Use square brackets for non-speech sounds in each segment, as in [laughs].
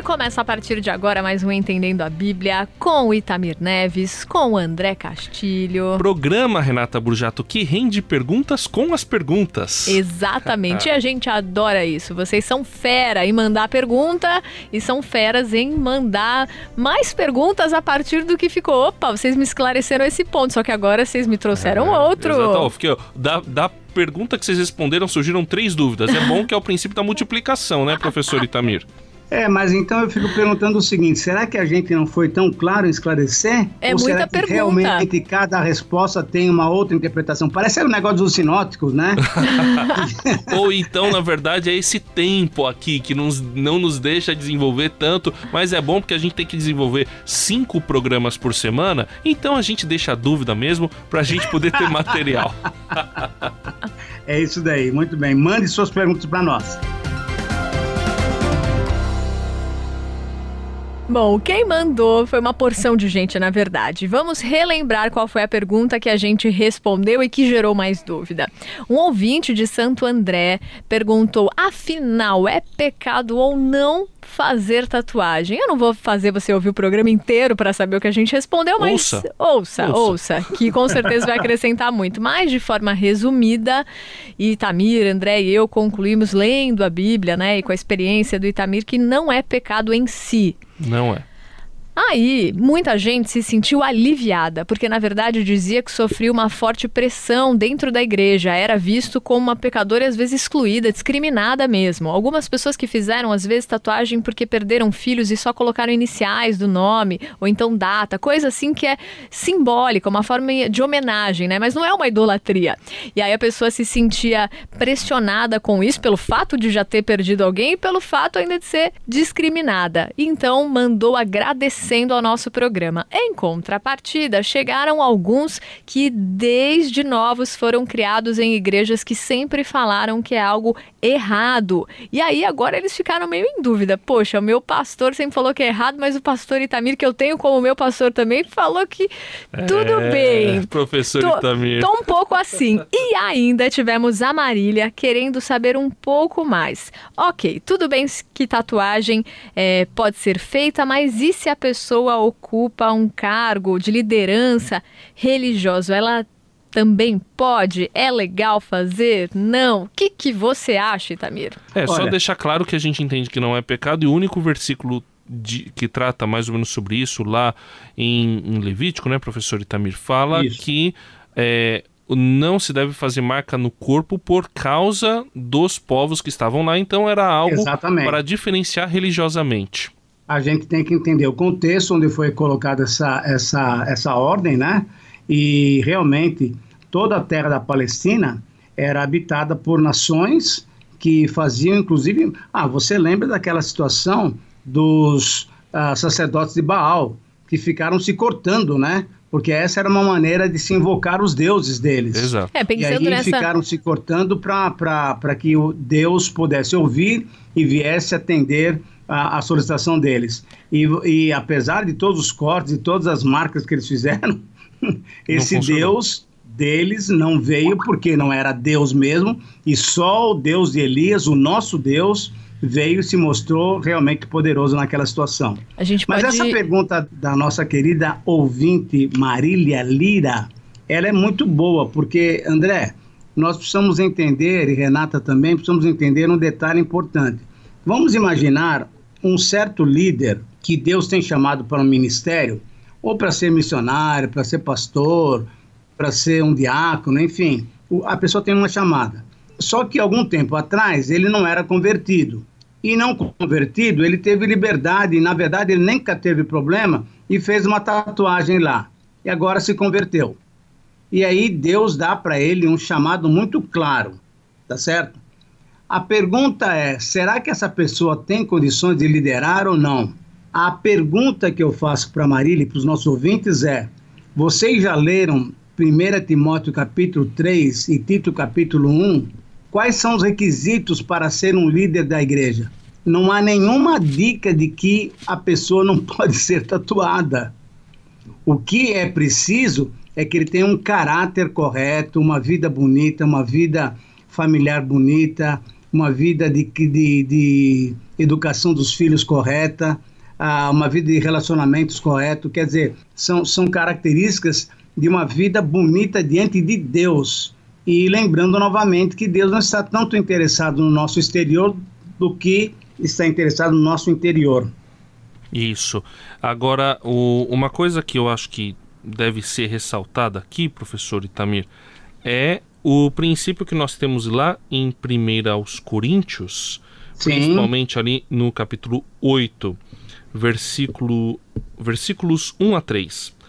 E começa a partir de agora mais um Entendendo a Bíblia com o Itamir Neves, com o André Castilho. Programa, Renata Burjato, que rende perguntas com as perguntas. [laughs] Exatamente, e a gente adora isso. Vocês são fera em mandar pergunta e são feras em mandar mais perguntas a partir do que ficou. Opa, vocês me esclareceram esse ponto, só que agora vocês me trouxeram é, outro. Exato, fiquei, da, da pergunta que vocês responderam surgiram três dúvidas. É bom que é o princípio da multiplicação, né, professor Itamir? É, mas então eu fico perguntando o seguinte: será que a gente não foi tão claro em esclarecer? É Ou muita será que pergunta. realmente cada resposta tem uma outra interpretação? Parece um negócio dos sinóticos, né? [laughs] Ou então, na verdade, é esse tempo aqui que nos, não nos deixa desenvolver tanto, mas é bom porque a gente tem que desenvolver cinco programas por semana, então a gente deixa a dúvida mesmo pra gente poder ter [laughs] material. é isso daí, muito bem. Mande suas perguntas para nós. Bom, quem mandou foi uma porção de gente, na verdade. Vamos relembrar qual foi a pergunta que a gente respondeu e que gerou mais dúvida. Um ouvinte de Santo André perguntou: afinal, é pecado ou não fazer tatuagem? Eu não vou fazer você ouvir o programa inteiro para saber o que a gente respondeu, mas ouça. ouça, ouça, ouça, que com certeza vai acrescentar muito. Mas de forma resumida, Itamir, André e eu concluímos lendo a Bíblia, né, e com a experiência do Itamir que não é pecado em si. Não é. Aí, muita gente se sentiu aliviada, porque na verdade dizia que sofria uma forte pressão dentro da igreja, era visto como uma pecadora às vezes excluída, discriminada mesmo. Algumas pessoas que fizeram às vezes tatuagem porque perderam filhos e só colocaram iniciais do nome, ou então data, coisa assim que é simbólica, uma forma de homenagem, né? Mas não é uma idolatria. E aí a pessoa se sentia pressionada com isso pelo fato de já ter perdido alguém e pelo fato ainda de ser discriminada. Então mandou agradecer agradecendo ao nosso programa. Em contrapartida, chegaram alguns que desde novos foram criados em igrejas que sempre falaram que é algo errado. E aí agora eles ficaram meio em dúvida. Poxa, o meu pastor sempre falou que é errado, mas o pastor Itamir, que eu tenho como meu pastor também, falou que tudo É, bem. Professor Tô, Itamir. tô um pouco assim. E ainda tivemos a Marília querendo saber um pouco mais. Ok, tudo bem que tatuagem é, pode ser feita, mas e se a pessoa ocupa um cargo de liderança religioso? Ela também pode? É legal fazer? Não? O que, que você acha, Itamir? É, só Olha. deixar claro que a gente entende que não é pecado e o único versículo de- que trata mais ou menos sobre isso lá em, em Levítico, né, professor Itamir, fala Isso. que é, não se deve fazer marca no corpo por causa dos povos que estavam lá, então era algo Exatamente. para diferenciar religiosamente. A gente tem que entender o contexto onde foi colocada essa, essa, essa ordem, né? E realmente toda a terra da Palestina era habitada por nações que faziam, inclusive, ah, você lembra daquela situação dos ah, sacerdotes de Baal que ficaram se cortando, né? Porque essa era uma maneira de se invocar os deuses deles. Exato. É, E aí nessa. ficaram se cortando para que o Deus pudesse ouvir e viesse atender a, a solicitação deles. E, e apesar de todos os cortes e todas as marcas que eles fizeram, [laughs] esse. Deus deles não veio porque não era Deus mesmo, e só o Deus de Elias, o nosso Deus, veio e se mostrou realmente poderoso naquela situação. A gente Mas pode. essa pergunta da nossa querida ouvinte Marília Lira, ela é muito boa, porque, André, nós precisamos entender, e Renata também, precisamos entender um detalhe importante. Vamos imaginar um certo líder que Deus tem chamado para um ministério, ou para ser missionário, para ser pastor, para ser um diácono, enfim, a pessoa tem uma chamada. Só que algum tempo atrás ele não era convertido. E não convertido, ele teve liberdade, e na verdade ele nunca teve problema e fez uma tatuagem lá. E agora se converteu. E aí Deus dá para ele um chamado muito claro, tá certo? A pergunta é: será que essa pessoa tem condições de liderar ou não? A pergunta que eu faço para Marília e para os nossos ouvintes é: vocês já leram 1 Timóteo capítulo 3 e Tito capítulo 1? Quais são os requisitos para ser um líder da igreja? Não há nenhuma dica de que a pessoa não [laughs] pode ser tatuada. O que é preciso é que ele tenha um caráter correto, uma vida bonita, uma vida familiar bonita, uma vida de, de, de educação dos filhos correta, uh, uma vida de relacionamentos correto. Quer dizer, são, são características de uma vida bonita diante de Deus. E lembrando novamente que Deus não está tanto interessado no nosso exterior do que está interessado no nosso interior. Isso. Agora, o, uma coisa que eu acho que deve ser ressaltada aqui, professor Itamir, é o princípio que nós temos lá em 1 aos Coríntios, Sim. principalmente ali no capítulo 8, versículo, versículos 1 a 3.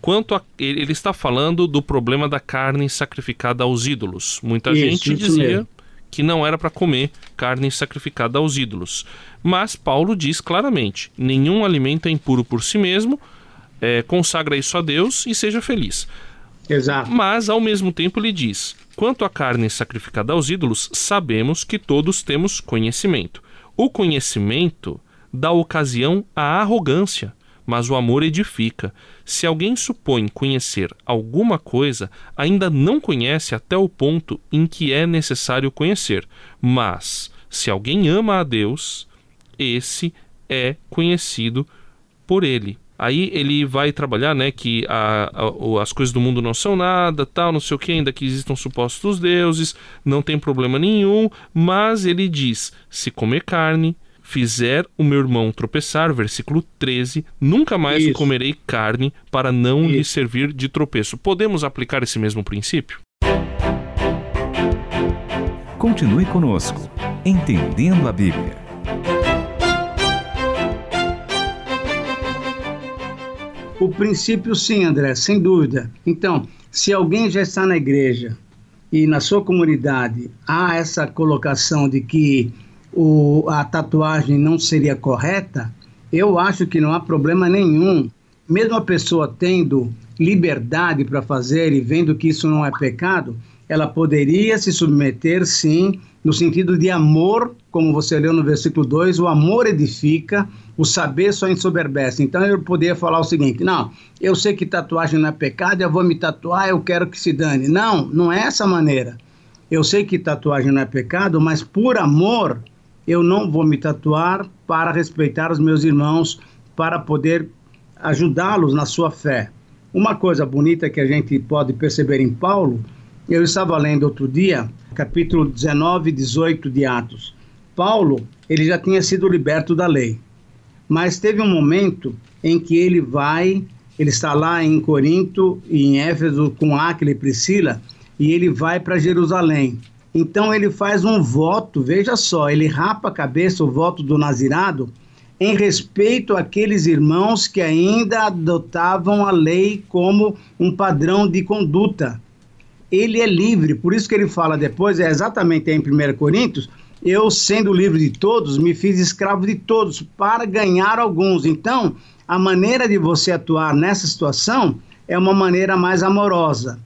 Quanto a, ele está falando do problema da carne sacrificada aos ídolos. Muita isso, gente isso dizia mesmo. que não era para comer carne sacrificada aos ídolos. Mas Paulo diz claramente: nenhum alimento é impuro por si mesmo, é, consagra isso a Deus e seja feliz. Exato. Mas, ao mesmo tempo, ele diz: quanto à carne sacrificada aos ídolos, sabemos que todos temos conhecimento. O conhecimento dá ocasião à arrogância, mas o amor edifica. Se alguém supõe conhecer alguma coisa, ainda não conhece até o ponto em que é necessário conhecer. Mas, se alguém ama a Deus, esse é conhecido por ele. Aí ele vai trabalhar, né, que a, a, as coisas do mundo não são nada, tal, não sei o que, ainda que existam supostos deuses, não tem problema nenhum, mas ele diz: se comer carne, fizer o meu irmão tropeçar, versículo 13, nunca mais Isso. comerei carne para não Isso. lhe servir de tropeço. Podemos aplicar esse mesmo princípio? Continue conosco, entendendo a Bíblia. O princípio, sim, André, sem dúvida. Então, se alguém já está na igreja e na sua comunidade há essa colocação de que o, a tatuagem não seria correta, eu acho que não há problema nenhum. Mesmo a pessoa tendo liberdade para fazer e vendo que isso não é pecado, ela poderia se submeter, sim, no sentido de amor, como você leu no versículo 2, o amor edifica, o saber só ensoberbece. Então eu poderia falar o seguinte: não, eu sei que tatuagem não é pecado, eu vou me tatuar, eu quero que se dane. Não, não é essa maneira. Eu sei que tatuagem não é pecado, mas por amor eu não vou me tatuar para respeitar os meus irmãos, para poder ajudá-los na sua fé. Uma coisa bonita que a gente pode perceber em Paulo, eu estava lendo outro dia, capítulo 19 e 18 de Atos. Paulo, ele já tinha sido liberto da lei. Mas teve um momento em que ele vai, ele está lá em Corinto e em Éfeso com Áquila e Priscila, e ele vai para Jerusalém. Então ele faz um voto, veja só, ele rapa a cabeça o voto do nazirado em respeito àqueles irmãos que ainda adotavam a lei como um padrão de conduta. Ele é livre, por isso que ele fala depois, é exatamente em 1 Coríntios, eu, sendo livre de todos, me fiz escravo de todos para ganhar alguns. Então, a maneira de você atuar nessa situação é uma maneira mais amorosa.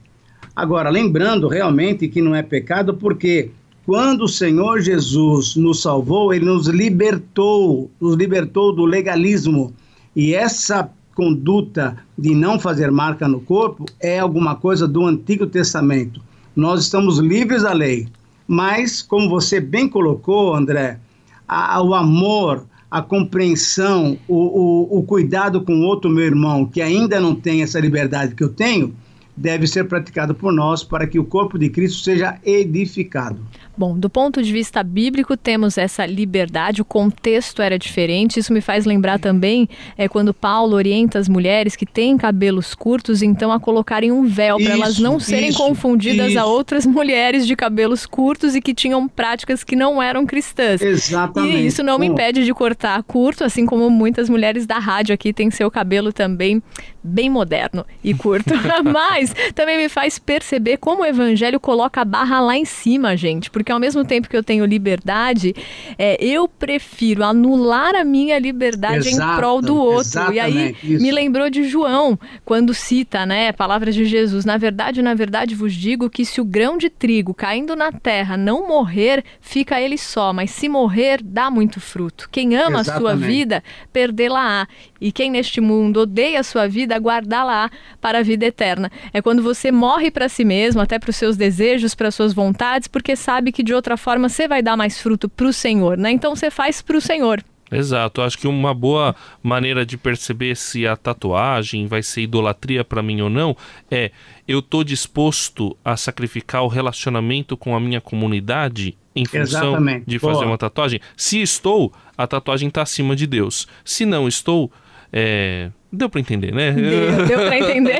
Agora, lembrando realmente que não é pecado, porque quando o Senhor Jesus nos salvou, ele nos libertou, nos libertou do legalismo. E essa conduta de não fazer marca no corpo é alguma coisa do Antigo Testamento. Nós estamos livres da lei. Mas, como você bem colocou, André, a, o amor, a compreensão, o, o, o cuidado com outro meu irmão que ainda não tem essa liberdade que eu tenho, deve ser praticado por nós para que o corpo de Cristo seja edificado. Bom, do ponto de vista bíblico, temos essa liberdade, o contexto era diferente. Isso me faz lembrar também é, quando Paulo orienta as mulheres que têm cabelos curtos, então, a colocarem um véu, para elas não serem isso, confundidas isso. a outras [laughs] mulheres de cabelos curtos e que tinham práticas que não eram cristãs. Exatamente. E isso não me impede de cortar curto, assim como muitas mulheres da rádio aqui têm seu cabelo também bem moderno e curto. [laughs] Mas também me faz perceber como o evangelho coloca a barra lá em cima, gente. Porque ao mesmo tempo que eu tenho liberdade, é, eu prefiro anular a minha liberdade Exato, em prol do outro. E aí isso. me lembrou de João, quando cita, né, palavras de Jesus. Na verdade, na verdade vos digo que se o grão de trigo caindo na terra não morrer, fica ele só, mas se morrer, dá muito fruto. Quem ama Exatamente. a sua vida, perdê-la-á. E quem neste mundo odeia a sua vida, guardá-la para a vida eterna. É quando você morre para si mesmo, até para os seus desejos, para suas vontades, porque sabe que de outra forma você vai dar mais fruto para o Senhor, né? Então você faz para o Senhor. Exato, acho que uma boa maneira de perceber se a tatuagem vai ser idolatria para mim ou não é eu estou disposto a sacrificar o relacionamento com a minha comunidade em função Exatamente. de fazer boa. uma tatuagem. Se estou, a tatuagem está acima de Deus. Se não estou, é... deu para entender, né? Deu, deu para [laughs] entender.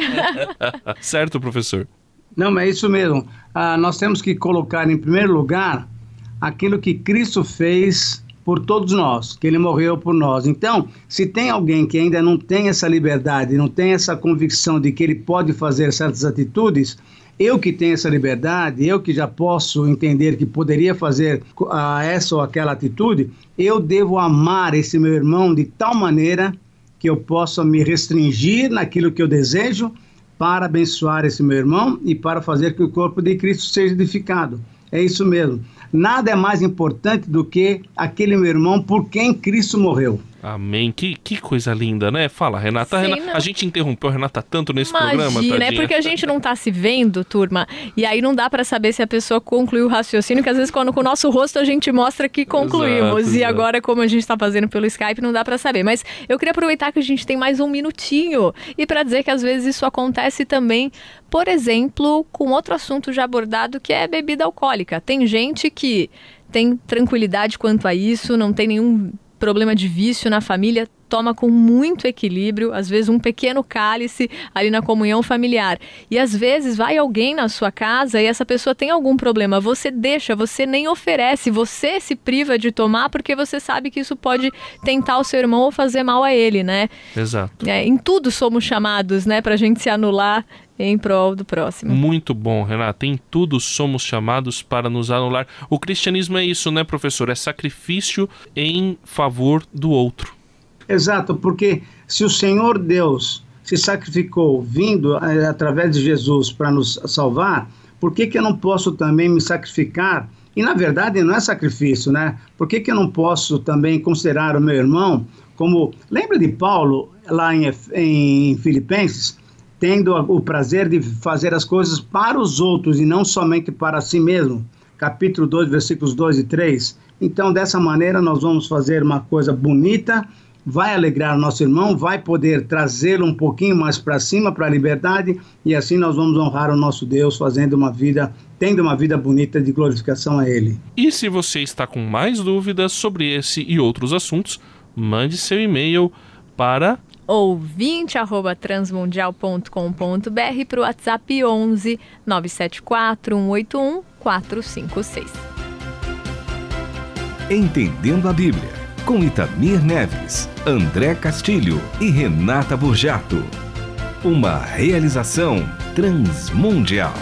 certo, professor? Não, mas é isso mesmo. Ah, nós temos que colocar em primeiro lugar aquilo que Cristo fez por todos nós, que ele morreu por nós. Então, se tem alguém que ainda não tem essa liberdade, não tem essa convicção de que ele pode fazer certas atitudes, eu que tenho essa liberdade, eu que já posso entender que poderia fazer uh, essa ou aquela atitude, eu devo amar esse meu irmão de tal maneira que eu possa me restringir naquilo que eu desejo para abençoar esse meu irmão e para fazer que o corpo de Cristo seja edificado. É isso mesmo. Nada é mais importante do que aquele meu irmão por quem Cristo morreu. Amém. Que, que coisa linda, né? Fala, Renata. Renata a gente interrompeu a Renata tanto nesse Imagina, programa, Imagina, é porque a gente não tá se vendo, turma, e aí não dá para saber se a pessoa concluiu o raciocínio, que às vezes quando com o nosso rosto a gente mostra que concluímos, exato, e exato. agora como a gente tá fazendo pelo Skype não dá para saber. Mas eu queria aproveitar que a gente tem mais um minutinho e para dizer que às vezes isso acontece também, por exemplo, com outro assunto já abordado que é bebida alcoólica. Tem gente que tem tranquilidade quanto a isso, não tem nenhum problema de vício na família, toma com muito equilíbrio, às vezes um pequeno cálice ali na comunhão familiar. E às vezes vai alguém na sua casa e essa pessoa tem algum problema, você deixa, você nem oferece, você se priva de tomar porque você sabe que isso pode tentar o seu irmão ou fazer mal a ele, né? Exato. É, em tudo somos chamados, né, pra gente se anular em prol do próximo. Muito bom, Renata. Em tudo somos chamados para nos anular. O cristianismo é isso, né, professor? É sacrifício em favor do outro. Exato, porque se o Senhor Deus se sacrificou vindo é, através de Jesus para nos salvar, por que, que eu não posso também me sacrificar? E na verdade não é sacrifício, né? Por que, que eu não posso também considerar o meu irmão como. Lembra de Paulo lá em, em Filipenses? Tendo o prazer de fazer as coisas para os outros e não somente para si mesmo. Capítulo 2, versículos 2 e 3. Então, dessa maneira, nós vamos fazer uma coisa bonita, vai alegrar nosso irmão, vai poder trazê-lo um pouquinho mais para cima, para a liberdade, e assim nós vamos honrar o nosso Deus, fazendo uma vida, tendo uma vida bonita de glorificação a Ele. E se você está com mais dúvidas sobre esse e outros assuntos, mande seu e-mail para ouvinte@transmundial.com.br para o WhatsApp 11 974 181 456. Entendendo a Bíblia, com Itamir Neves, André Castilho e Renata Burjato. Uma realização transmundial.